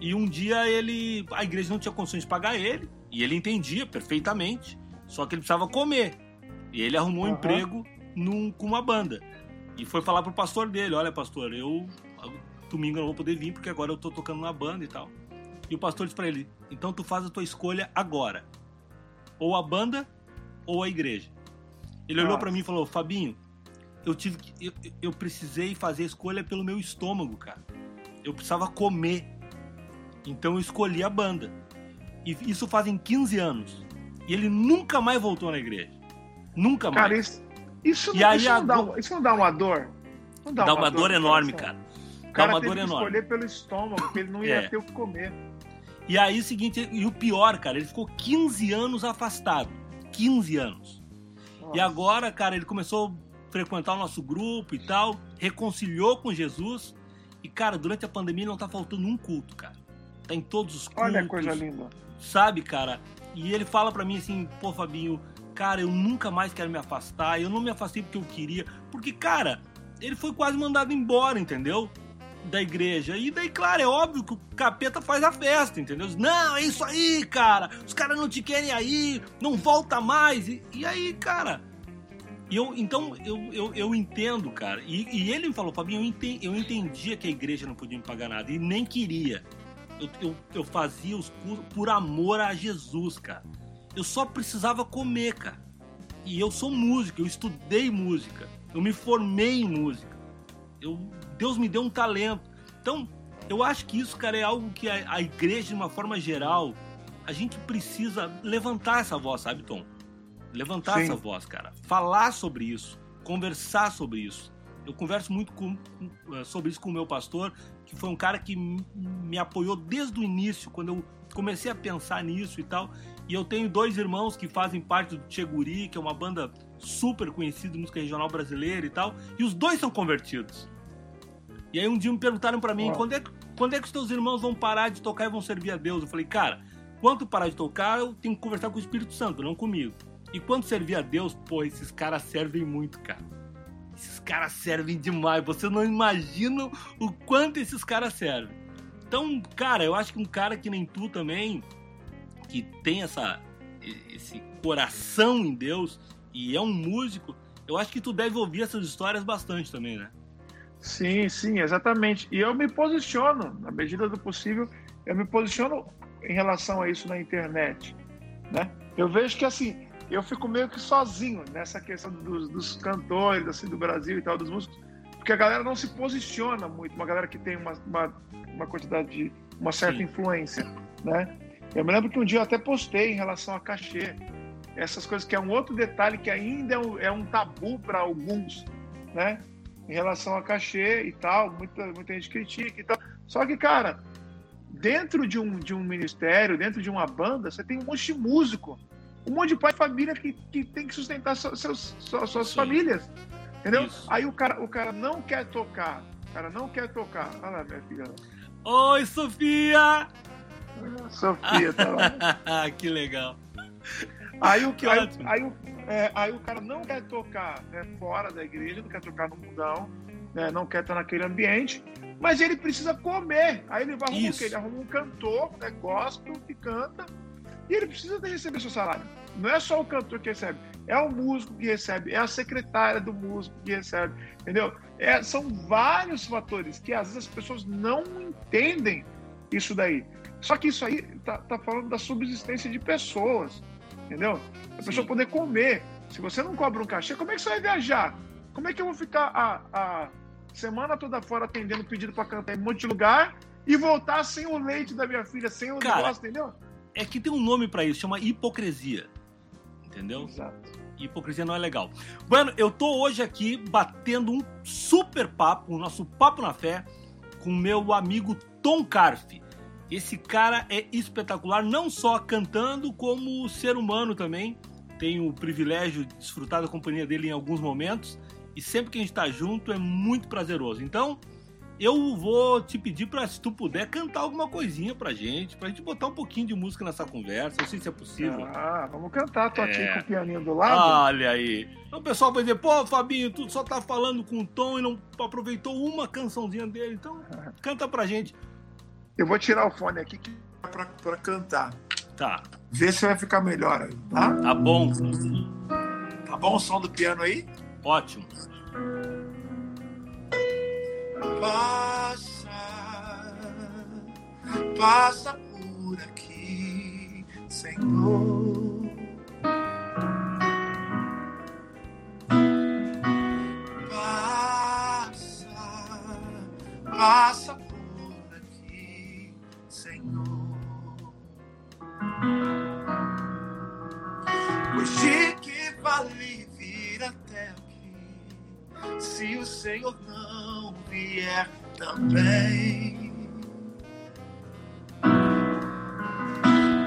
Speaker 1: e um dia ele. A igreja não tinha condições de pagar ele, e ele entendia perfeitamente, só que ele precisava comer. E ele arrumou um emprego num, com uma banda. E foi falar pro pastor dele: Olha, pastor, eu domingo eu não vou poder vir porque agora eu tô tocando na banda e tal. E o pastor disse para ele: Então tu faz a tua escolha agora. Ou a banda ou a igreja. Ele olhou para mim e falou: Fabinho, eu tive que, eu, eu precisei fazer a escolha pelo meu estômago, cara. Eu precisava comer. Então eu escolhi a banda. E isso fazem 15 anos. E ele nunca mais voltou na igreja. Nunca mais.
Speaker 2: Cara, isso, isso, não, isso, não, dá, isso não dá uma dor?
Speaker 1: Não dá, dá uma, uma, dor, dor enorme, cara.
Speaker 2: O cara dá uma dor que enorme. escolher pelo estômago, porque ele não ia é. ter o que comer.
Speaker 1: E aí, o seguinte, e o pior, cara, ele ficou 15 anos afastado. 15 anos. Nossa. E agora, cara, ele começou a frequentar o nosso grupo e tal, reconciliou com Jesus. E, cara, durante a pandemia não tá faltando um culto, cara. Tá em todos os cultos.
Speaker 2: Olha a coisa linda.
Speaker 1: Sabe, cara? E ele fala para mim assim, pô, Fabinho, cara, eu nunca mais quero me afastar, eu não me afastei porque eu queria, porque, cara, ele foi quase mandado embora, entendeu? Da igreja. E daí, claro, é óbvio que o capeta faz a festa, entendeu? Não, é isso aí, cara, os caras não te querem aí, não volta mais. E, e aí, cara. Eu, então, eu, eu, eu entendo, cara. E, e ele me falou, Fabinho, eu, entendi, eu entendia que a igreja não podia me pagar nada, e nem queria. Eu, eu, eu fazia os cursos por amor a Jesus, cara. Eu só precisava comer, cara. E eu sou músico, eu estudei música, eu me formei em música. Eu, Deus me deu um talento. Então, eu acho que isso, cara, é algo que a, a igreja, de uma forma geral, a gente precisa levantar essa voz, sabe, Tom? Levantar Sim. essa voz, cara. Falar sobre isso, conversar sobre isso. Eu converso muito com, eh, sobre isso com o meu pastor, que foi um cara que me apoiou desde o início, quando eu comecei a pensar nisso e tal. E eu tenho dois irmãos que fazem parte do Tcheguri, que é uma banda super conhecida música regional brasileira e tal. E os dois são convertidos. E aí um dia me perguntaram para mim, quando é, quando é que os teus irmãos vão parar de tocar e vão servir a Deus? Eu falei, cara, quando parar de tocar, eu tenho que conversar com o Espírito Santo, não comigo. E quando servir a Deus, pô, esses caras servem muito, cara. Esses caras servem demais. Você não imagina o quanto esses caras servem. Então, cara, eu acho que um cara que nem tu também, que tem essa, esse coração em Deus e é um músico, eu acho que tu deve ouvir essas histórias bastante também, né?
Speaker 2: Sim, sim, exatamente. E eu me posiciono, na medida do possível, eu me posiciono em relação a isso na internet, né? Eu vejo que assim, eu fico meio que sozinho nessa questão dos, dos cantores assim do Brasil e tal, dos músicos, porque a galera não se posiciona muito, uma galera que tem uma, uma, uma quantidade de uma certa Sim. influência, né? Eu me lembro que um dia eu até postei em relação a cachê, essas coisas que é um outro detalhe que ainda é um, é um tabu para alguns, né? Em relação a cachê e tal, muita, muita gente critica e tal. Só que, cara, dentro de um, de um ministério, dentro de uma banda, você tem um monte de músico, um monte de pai de família que, que tem que sustentar seus, seus suas famílias. Entendeu? Isso. Aí o cara, o cara não quer tocar. O cara não quer tocar. Olha lá, minha filha.
Speaker 1: Oi, Sofia!
Speaker 2: Sofia, tá
Speaker 1: lá. (laughs) que legal.
Speaker 2: Aí o, que, aí, aí, o, é, aí o cara não quer tocar né, fora da igreja, não quer tocar no mundão, né, não quer estar naquele ambiente, mas ele precisa comer. Aí ele vai arrumar o quê? Ele arruma um cantor, né, gospel, que canta, e ele precisa receber seu salário. Não é só o cantor que recebe, é o músico que recebe, é a secretária do músico que recebe, entendeu? É, são vários fatores que às vezes as pessoas não entendem isso daí. Só que isso aí tá, tá falando da subsistência de pessoas, entendeu? A pessoa poder comer. Se você não cobra um cachê, como é que você vai viajar? Como é que eu vou ficar a, a semana toda fora atendendo pedido para cantar em um monte de lugar e voltar sem o leite da minha filha, sem o Cara, negócio, entendeu?
Speaker 1: É que tem um nome para isso, chama hipocrisia. Entendeu?
Speaker 2: Exato.
Speaker 1: Hipocrisia não é legal. Bueno, eu tô hoje aqui batendo um super papo, o nosso Papo na Fé, com meu amigo Tom Carfe. Esse cara é espetacular, não só cantando, como ser humano também. Tenho o privilégio de desfrutar da companhia dele em alguns momentos. E sempre que a gente está junto é muito prazeroso. Então, eu vou te pedir para, se tu puder, cantar alguma coisinha pra gente, pra gente botar um pouquinho de música nessa conversa. Não sei se é possível.
Speaker 2: Ah, vamos cantar. Tô é... aqui com o pianinho do lado.
Speaker 1: Olha aí. Então o pessoal vai dizer, pô, Fabinho, tu só tá falando com o Tom e não aproveitou uma cançãozinha dele. Então, (laughs) canta pra gente.
Speaker 2: Eu vou tirar o fone aqui que é pra, pra cantar.
Speaker 1: Tá.
Speaker 2: Vê se vai ficar melhor aí, tá?
Speaker 1: Tá bom.
Speaker 2: Tá bom o som do piano aí?
Speaker 1: Ótimo.
Speaker 2: Passa, passa por aqui, Senhor. Passa, passa Pois de que vale vir até aqui se o Senhor não vier também?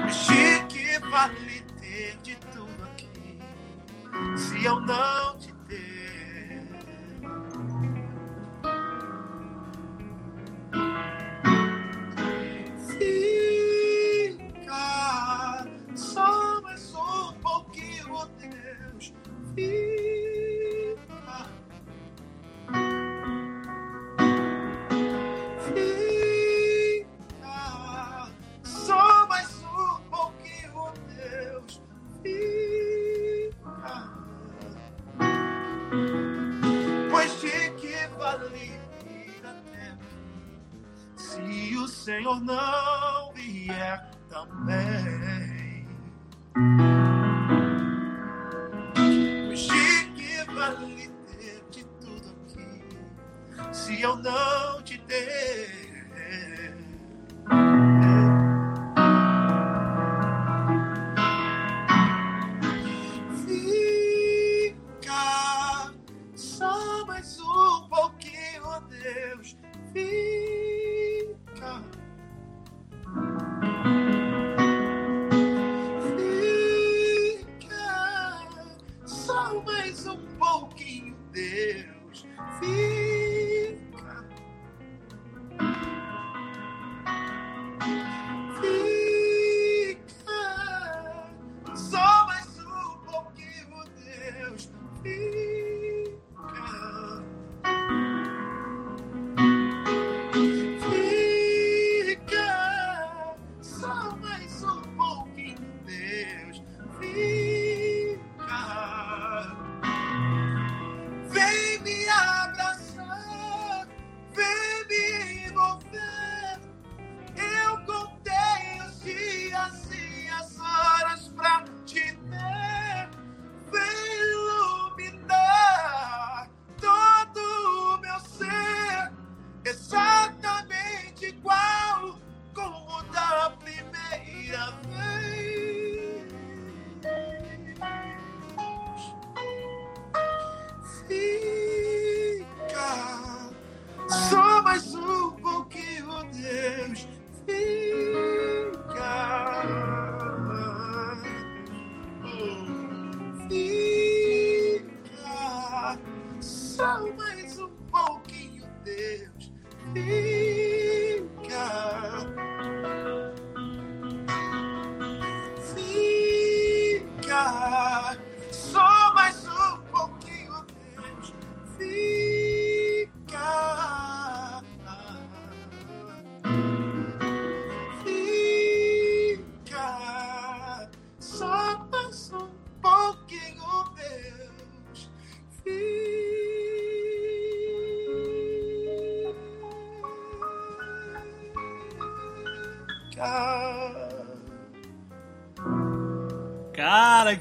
Speaker 2: De que vale ter de tudo aqui se eu não te Senhor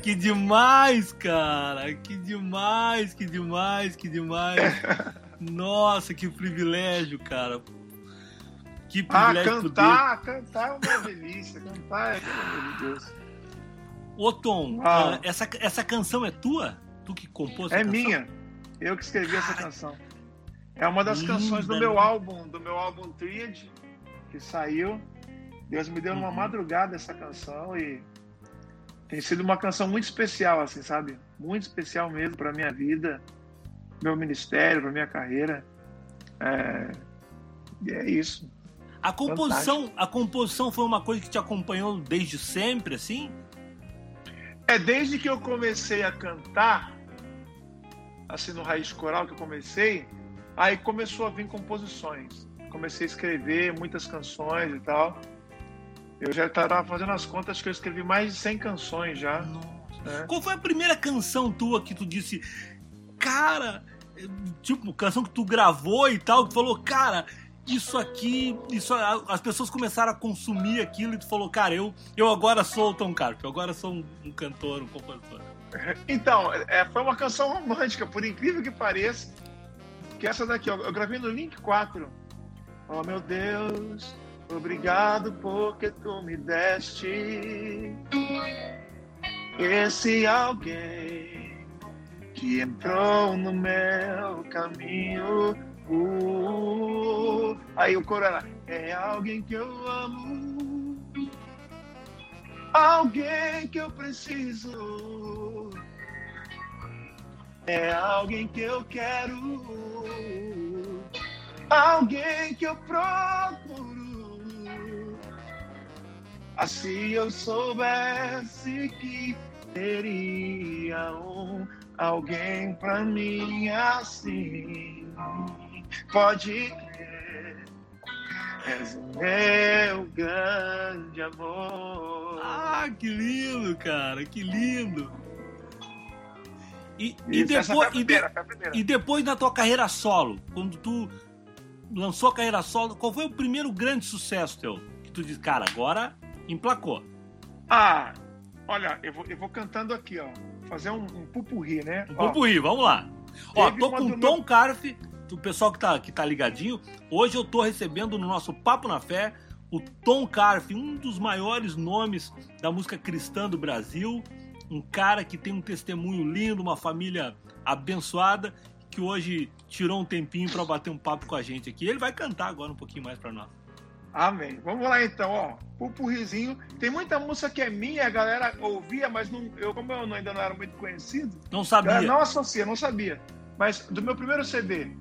Speaker 2: que
Speaker 1: demais, cara! Que demais, que demais, que demais! (laughs) Nossa, que privilégio, cara! Que
Speaker 2: Ah,
Speaker 1: privilégio
Speaker 2: cantar, cantar é uma delícia. Cantar é, pelo amor de Deus.
Speaker 1: poder. Ô, Tom,
Speaker 2: Ah.
Speaker 1: ah, essa, essa canção é tua? Tu que compôs essa
Speaker 2: É
Speaker 1: canção?
Speaker 2: minha. Eu que escrevi essa canção. É uma das
Speaker 1: Linda,
Speaker 2: canções do
Speaker 1: né?
Speaker 2: meu álbum, do meu álbum Triad, que saiu. Deus me deu numa
Speaker 1: Uhum.
Speaker 2: madrugada essa canção e tem sido uma canção muito especial, assim, sabe? Muito especial mesmo para minha vida, meu ministério, para minha carreira. É... E é isso.
Speaker 1: A composição, a composição foi uma coisa que te acompanhou desde sempre, assim?
Speaker 2: É desde que eu comecei a cantar, assim no Raiz Coral que eu comecei, aí começou a vir composições. Comecei a escrever muitas canções e tal. Eu já estava fazendo as contas que eu escrevi mais de 100 canções já.
Speaker 1: Nossa.
Speaker 2: né?
Speaker 1: Qual foi a primeira canção tua que tu disse, cara, tipo, canção que tu gravou e tal, que tu falou, cara, isso aqui, isso as pessoas começaram a consumir aquilo e tu falou, cara, eu, eu agora sou o Tom Carp, eu agora sou um, um cantor, um compositor. (laughs)
Speaker 2: Então, é, foi uma canção romântica, por incrível que pareça. Que essa daqui, ó, eu gravei no Link 4. Oh meu Deus, obrigado porque tu me deste esse alguém que entrou no meu caminho. Uh, aí o coro era, é alguém que eu amo, alguém que eu preciso. É alguém que eu quero, alguém que eu procuro. Assim eu soubesse que teria um alguém pra mim assim. Pode crer, és o meu grande amor.
Speaker 1: Ah, que lindo, cara, que lindo. E, e depois,
Speaker 2: a
Speaker 1: e, de-
Speaker 2: primeira, primeira.
Speaker 1: e depois na tua carreira solo, quando tu lançou a carreira solo, qual foi o primeiro grande sucesso teu? Que tu disse, cara, agora emplacou.
Speaker 2: Ah, olha, eu vou, eu vou cantando aqui, ó. Fazer um, um pupurri, né?
Speaker 1: Um
Speaker 2: Ó,
Speaker 1: Pupurri, vamos lá. Ó, tô com o Tom Carf, do pessoal que tá, que tá ligadinho. Hoje eu tô recebendo no nosso Papo na Fé o Tom Carf, um dos maiores nomes da música cristã do Brasil. Um cara que tem um testemunho lindo, uma família abençoada, que hoje tirou um tempinho pra bater um papo com a gente aqui. Ele vai cantar agora um pouquinho mais pra nós.
Speaker 2: Amém. Vamos lá então, ó. Pupurrizinho. Tem muita música que é minha, a galera ouvia, mas não, eu, como eu ainda não era muito conhecido,
Speaker 1: Não sabia.
Speaker 2: não associa, não sabia. Mas do meu primeiro CD,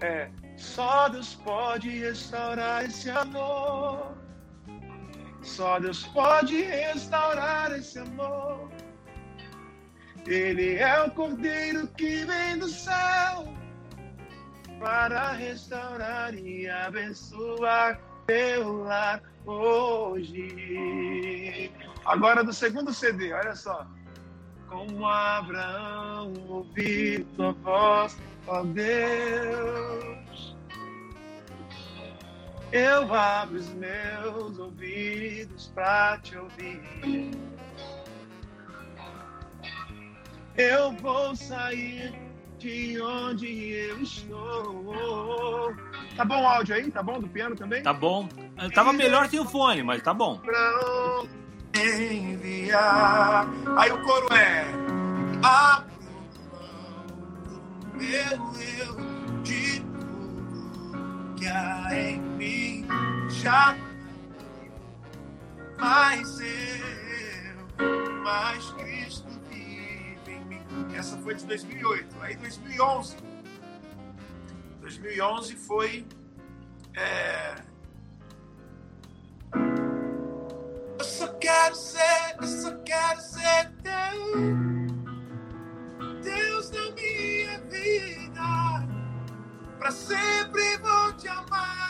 Speaker 2: é Só Deus pode restaurar esse amor. Só Deus pode restaurar esse amor. Ele é o Cordeiro que vem do céu para restaurar e abençoar teu lar hoje. Agora do segundo CD, olha só. Como Abraão ouvi tua voz, ó Deus. Eu abro os meus ouvidos para te ouvir. Eu vou sair de onde eu estou. Tá bom o áudio aí? Tá bom do piano também?
Speaker 1: Tá bom. Tava melhor sem o fone, mas tá bom.
Speaker 2: Pra
Speaker 3: enviar. Aí o coro é. Abro mão do meu eu de tudo
Speaker 2: glória em mim já mas eu, mais Cristo. Essa foi de 2008. Aí 2011. 2011 foi é... Eu só quero ser, eu só quero ser Deus. Deus da minha vida. Pra sempre vou te amar.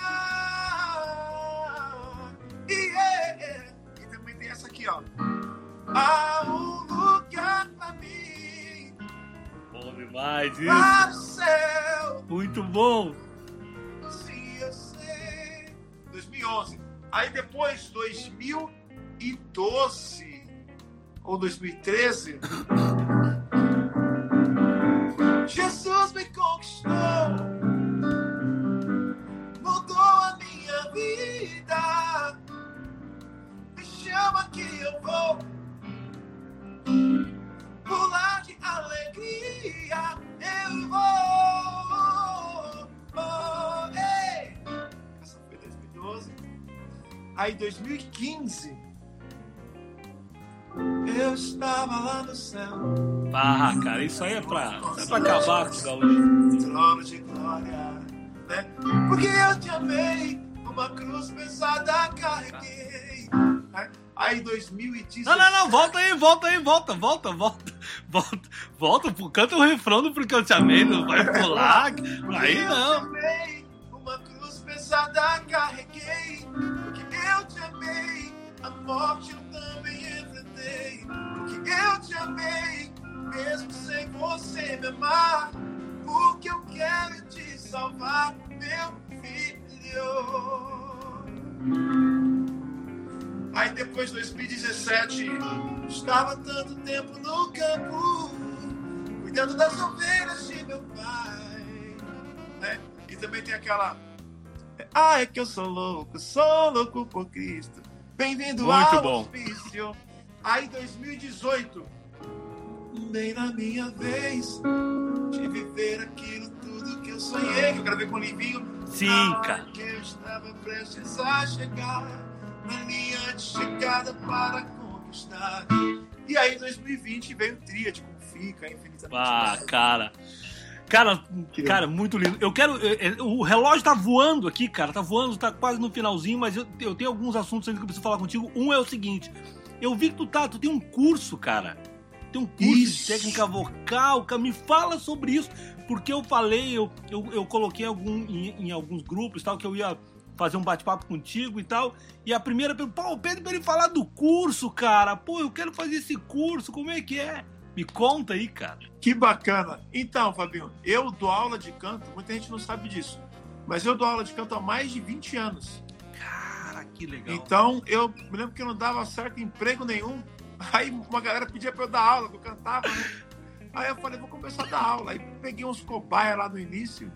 Speaker 2: Yeah essa aqui, ó. Há um lugar pra mim.
Speaker 1: Bom demais isso.
Speaker 2: Céu.
Speaker 1: Muito bom.
Speaker 2: Sim, eu sei. 2011. Aí depois, 2012 ou 2013. 2015. Eu estava lá no céu.
Speaker 1: Ah, cara, isso aí é pra, é pra acabar com o gaúcho.
Speaker 2: Trono de glória, né? Porque eu te amei, uma cruz pesada carreguei. Aí 2016.
Speaker 1: Não, não, não, volta aí, volta aí, volta, volta, volta, (laughs) volta, volta, canta o refrão do Porque eu te amei, não vai pular. Aí não.
Speaker 2: Eu te amei, uma cruz pesada carreguei. Morte eu também enfrentei. Porque eu te amei, mesmo sem você me amar. Porque eu quero te salvar, meu filho. Aí depois, 2017, estava tanto tempo no campo, cuidando das ovelhas de meu pai. Né? E também tem aquela. Ah, é que eu sou louco, sou louco por Cristo. Bem-vindo ao
Speaker 1: bom.
Speaker 2: hospício. Aí 2018, bem na minha vez de viver aquilo tudo que eu sonhei, que eu gravei com o Livinho.
Speaker 1: Sim, cara.
Speaker 2: Que eu estava prestes a chegar na linha de chegada para conquistar. E aí, em 2020, veio o Tríade com Fica, infinitamente.
Speaker 1: Ah, cara. Cara, cara, muito lindo. Eu quero. eu- eu- O relógio tá voando aqui, cara. Tá voando, tá quase no finalzinho, mas eu, eu tenho alguns assuntos ainda que eu preciso falar contigo. Um é o seguinte: eu vi que tu tá, tu tem um curso, cara. Tem um curso
Speaker 2: Isso.
Speaker 1: de técnica vocal, cara. Me fala sobre isso. Porque eu falei, eu, eu, eu coloquei algum, em, em alguns grupos tal, que eu ia fazer um bate-papo contigo e tal. E a primeira pergunta, pô, pede pra ele falar do curso, cara. Pô, eu quero fazer esse curso, como é que é? Me conta aí, cara.
Speaker 2: Que bacana. Então, Fabinho, eu dou aula de canto, muita gente não sabe disso, mas eu dou aula de canto há mais de 20 anos.
Speaker 1: Cara, que legal.
Speaker 2: Então, eu me lembro que eu não dava certo emprego nenhum. Aí uma galera pedia pra eu dar aula, que eu cantava, né? Aí eu falei, vou começar a dar aula. Aí peguei uns cobaias lá no início.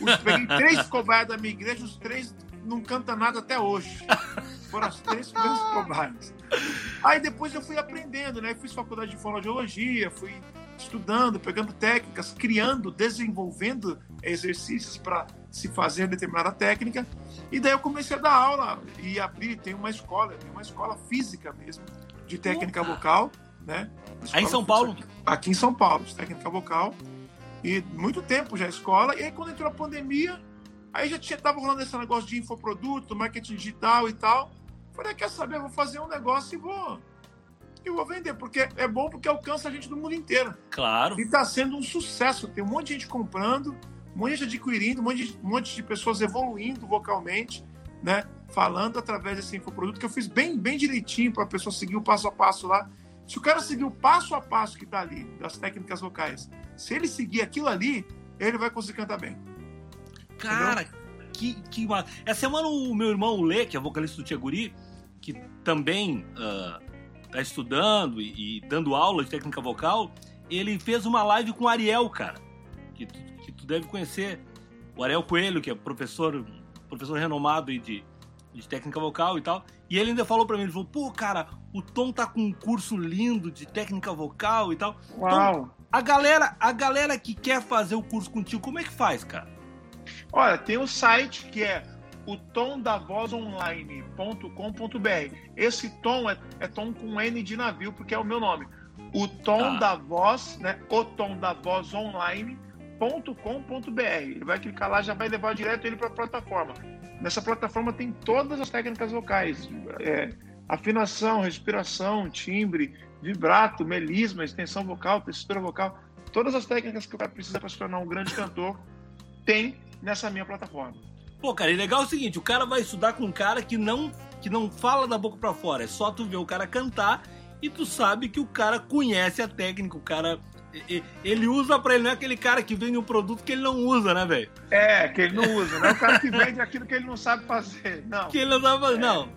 Speaker 2: Os, peguei três (laughs) cobaias da minha igreja, os três não cantam nada até hoje. Foram as três (laughs) primeiras cobaias. Aí depois eu fui aprendendo, né? Fiz faculdade de fonoaudiologia, fui estudando, pegando técnicas, criando, desenvolvendo exercícios para se fazer determinada técnica. E daí eu comecei a dar aula e abri, tem uma escola, tem uma escola física mesmo, de técnica
Speaker 1: Opa!
Speaker 2: vocal, né?
Speaker 1: Aí em São Paulo?
Speaker 2: Aqui em São Paulo, de técnica vocal. E muito tempo já a escola. E aí quando entrou a pandemia, aí já tinha, tava rolando esse negócio de infoproduto, marketing digital e tal. Falei, quer saber, vou fazer um negócio e vou, e vou vender, porque é bom porque alcança a gente do mundo inteiro.
Speaker 1: Claro.
Speaker 2: E está sendo um sucesso. Tem um monte de gente comprando, um monte de gente adquirindo, um monte de, um monte de pessoas evoluindo vocalmente, né? Falando através desse infoproduto que eu fiz bem, bem direitinho para a pessoa seguir o passo a passo lá. Se o cara seguir o passo a passo que está ali, das técnicas vocais, se ele seguir aquilo ali, ele vai conseguir cantar bem.
Speaker 1: Cara, que, que ma- Essa semana o meu irmão o Lê, que é vocalista do Tia Guri, que também ah, tá estudando e, e dando aula de técnica vocal, ele fez uma live com o Ariel, cara. Que tu, que tu deve conhecer. O Ariel Coelho, que é professor, professor renomado aí de, de técnica vocal e tal. E ele ainda falou pra mim, ele falou, pô, cara, o Tom tá com um curso lindo de técnica vocal e tal.
Speaker 4: Uau!
Speaker 1: A galera, a galera que quer fazer o curso contigo, como é que faz, cara?
Speaker 2: Olha, tem o site que é o tomdavozonline.com.br. Esse tom é, é, tom com N de navio, porque é o meu nome. O tom ah. da voz, né? O tom da voz online.com.br. Ele vai clicar lá, já vai levar direto ele para a plataforma. Nessa plataforma tem todas as técnicas vocais: é, afinação, respiração, timbre, vibrato, melisma, extensão vocal, textura vocal. Todas as técnicas que o cara precisa para se tornar um grande cantor tem nessa minha plataforma.
Speaker 1: Pô, cara, e legal é o seguinte, o cara vai estudar com um cara que não que não fala da boca para fora, é só tu ver o cara cantar e tu sabe que o cara conhece a técnica, o cara ele usa pra ele, não é aquele cara que vende um produto que ele não usa, né, velho?
Speaker 2: É, que ele não usa, não é o cara que vende aquilo que ele não sabe fazer, não.
Speaker 1: Que ele não sabe fazer, é, não.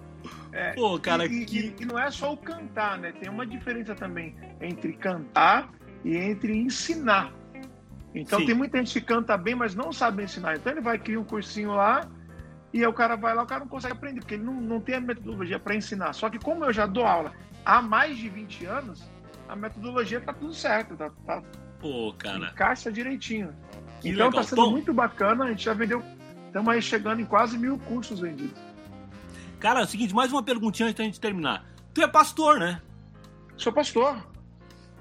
Speaker 2: É, Pô, cara, e, que... e, e não é só o cantar, né? Tem uma diferença também entre cantar e entre ensinar. Então Sim. tem muita gente que canta bem, mas não sabe ensinar. Então ele vai criar um cursinho lá e aí o cara vai lá, o cara não consegue aprender, porque ele não, não tem a metodologia para ensinar. Só que como eu já dou aula há mais de 20 anos, a metodologia tá tudo certo, tá, tá
Speaker 1: Pô, cara.
Speaker 2: encaixa direitinho. Que então legal. tá sendo Tom. muito bacana, a gente já vendeu, estamos aí chegando em quase mil cursos vendidos.
Speaker 1: Cara, é o seguinte, mais uma perguntinha antes da gente terminar. Tu é pastor, né?
Speaker 2: Sou pastor.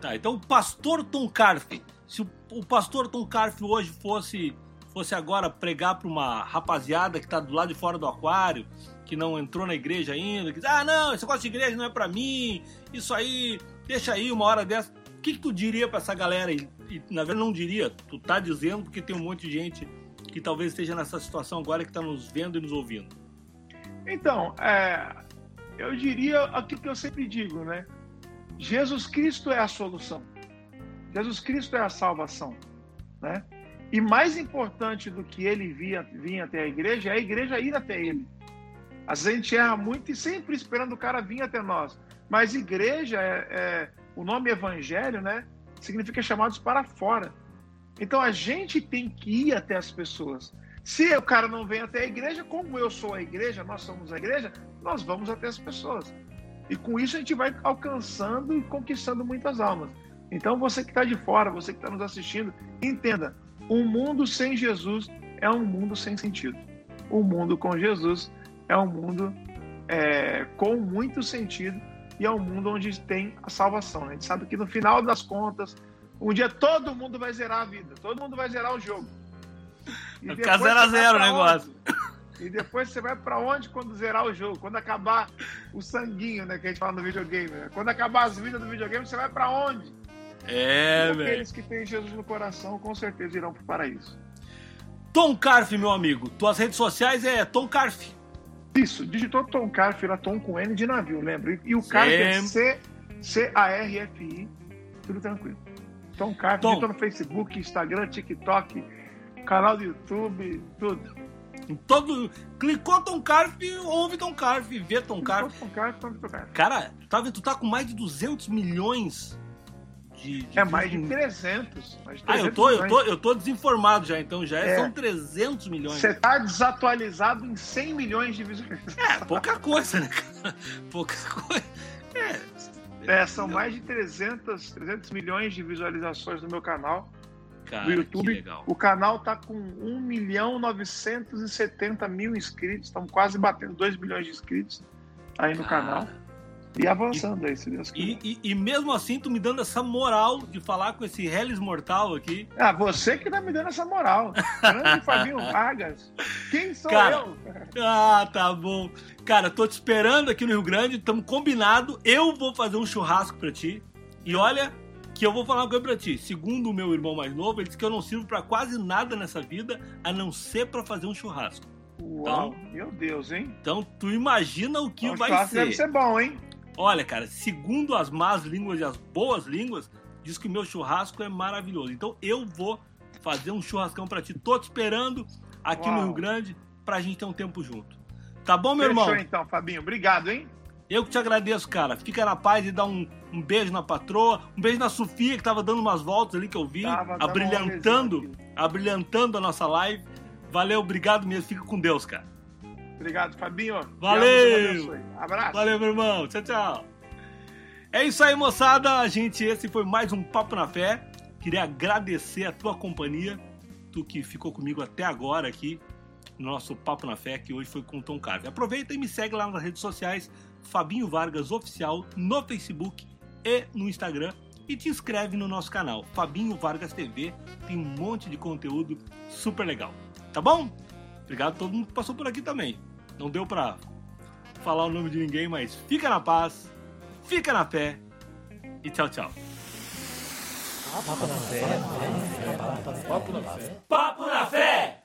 Speaker 1: Tá, então pastor Tom Carfe se o, pastor Tom Carf hoje fosse fosse agora pregar para uma rapaziada que está do lado de fora do aquário, que não entrou na igreja ainda, que diz, ah, não, esse negócio de igreja não é para mim, isso aí, deixa aí uma hora dessa. O que, que tu diria para essa galera? E, e, na verdade não diria, tu tá dizendo porque tem um monte de gente que talvez esteja nessa situação agora que está nos vendo e nos ouvindo.
Speaker 2: Então, é, eu diria aquilo que eu sempre digo, né? Jesus Cristo é a solução. Jesus Cristo é a salvação, né? E mais importante do que ele via, vinha até a igreja é a igreja ir até ele. A gente erra muito e sempre esperando o cara vir até nós. Mas igreja, é, é, o nome evangelho, né? Significa chamados para fora. Então a gente tem que ir até as pessoas. Se o cara não vem até a igreja, como eu sou a igreja, nós somos a igreja, nós vamos até as pessoas. E com isso a gente vai alcançando e conquistando muitas almas. Então, você que está de fora, você que está nos assistindo, entenda: um mundo sem Jesus é um mundo sem sentido. O um mundo com Jesus é um mundo é, com muito sentido e é um mundo onde tem a salvação. A gente sabe que no final das contas, um dia todo mundo vai zerar a vida, todo mundo vai zerar o jogo.
Speaker 1: E Ficar 0 a 0 o negócio.
Speaker 2: E depois você vai para onde quando zerar o jogo? Quando acabar o sanguinho, né, que a gente fala no videogame. Né? Quando acabar as vidas do videogame, você vai para onde?
Speaker 1: É, velho.
Speaker 2: Aqueles que têm Jesus no coração com certeza irão para o paraíso.
Speaker 1: Tom Carf, meu amigo. Tuas redes sociais é Tom Carf.
Speaker 2: Isso, digitou Tom Carf, era Tom com N de navio, lembra? E, o Carf é C-A-R-F-I, tudo tranquilo. Tom Carf, Tom. digitou no Facebook, Instagram, TikTok, canal do YouTube, tudo.
Speaker 1: Todo. Clicou Tom Carf, ouve Tom Carf, vê Tom Carf.
Speaker 2: Tom Carf, Tom Carf.
Speaker 1: Cara, tá, tu tá com mais de 200 milhões de, de
Speaker 2: é mais de 300. Mais de 300
Speaker 1: ah, eu tô, eu, tô, eu tô desinformado já, então já é. são 300 milhões.
Speaker 2: Você tá desatualizado em 100 milhões de visualizações.
Speaker 1: É, pouca coisa, né, cara? (laughs) Pouca coisa. É,
Speaker 2: é são mais de 300, 300 milhões de visualizações no meu canal. Cara, do YouTube. O canal tá com 1 milhão 970 mil inscritos. Estamos quase batendo 2 milhões de inscritos aí no cara. canal. E avançando e, aí, se Deus quiser.
Speaker 1: E, e, e, mesmo assim, tu me dando essa moral de falar com esse Hellis Mortal aqui.
Speaker 2: Ah, você que tá me dando essa moral. Grande (laughs) Fabinho Vargas. Quem sou Cara, eu?
Speaker 1: Ah, tá bom. Cara, tô te esperando aqui no Rio Grande, estamos combinado. Eu vou fazer um churrasco pra ti. E olha, que eu vou falar uma coisa pra ti. Segundo o meu irmão mais novo, ele disse que eu não sirvo para quase nada nessa vida, a não ser para fazer um churrasco.
Speaker 2: Uau, então, meu Deus, hein?
Speaker 1: Então, tu imagina o que então, vai ser.
Speaker 2: deve ser bom, hein?
Speaker 1: Olha, cara, segundo as más línguas e as boas línguas, diz que o meu churrasco é maravilhoso. Então eu vou fazer um churrascão para ti. Tô te esperando aqui Uau. no Rio Grande pra gente ter um tempo junto. Tá bom, meu Fechou,
Speaker 2: irmão? então, Fabinho. Obrigado, hein?
Speaker 1: Eu que te agradeço, cara. Fica na paz e dá um, um beijo na patroa, um beijo na Sofia, que tava dando umas voltas ali que eu vi, tava, abrilhantando, abrilhantando a nossa live. Valeu, obrigado mesmo. Fica com Deus, cara.
Speaker 2: Obrigado, Fabinho.
Speaker 1: Valeu!
Speaker 2: Abraço.
Speaker 1: Valeu, meu irmão. Tchau, tchau. É isso aí, moçada. A gente, esse foi mais um Papo na Fé. Queria agradecer a tua companhia. tu que ficou comigo até agora aqui no nosso Papo na Fé, que hoje foi com o Tom Carver. Aproveita e me segue lá nas redes sociais, Fabinho Vargas Oficial, no Facebook e no Instagram. E te inscreve no nosso canal, Fabinho Vargas TV. Tem um monte de conteúdo super legal. Tá bom? Obrigado a todo mundo que passou por aqui também. Não deu pra falar o nome de ninguém, mas fica na paz, fica na fé e tchau, tchau. Papo na fé. Papo na fé. Papo na fé.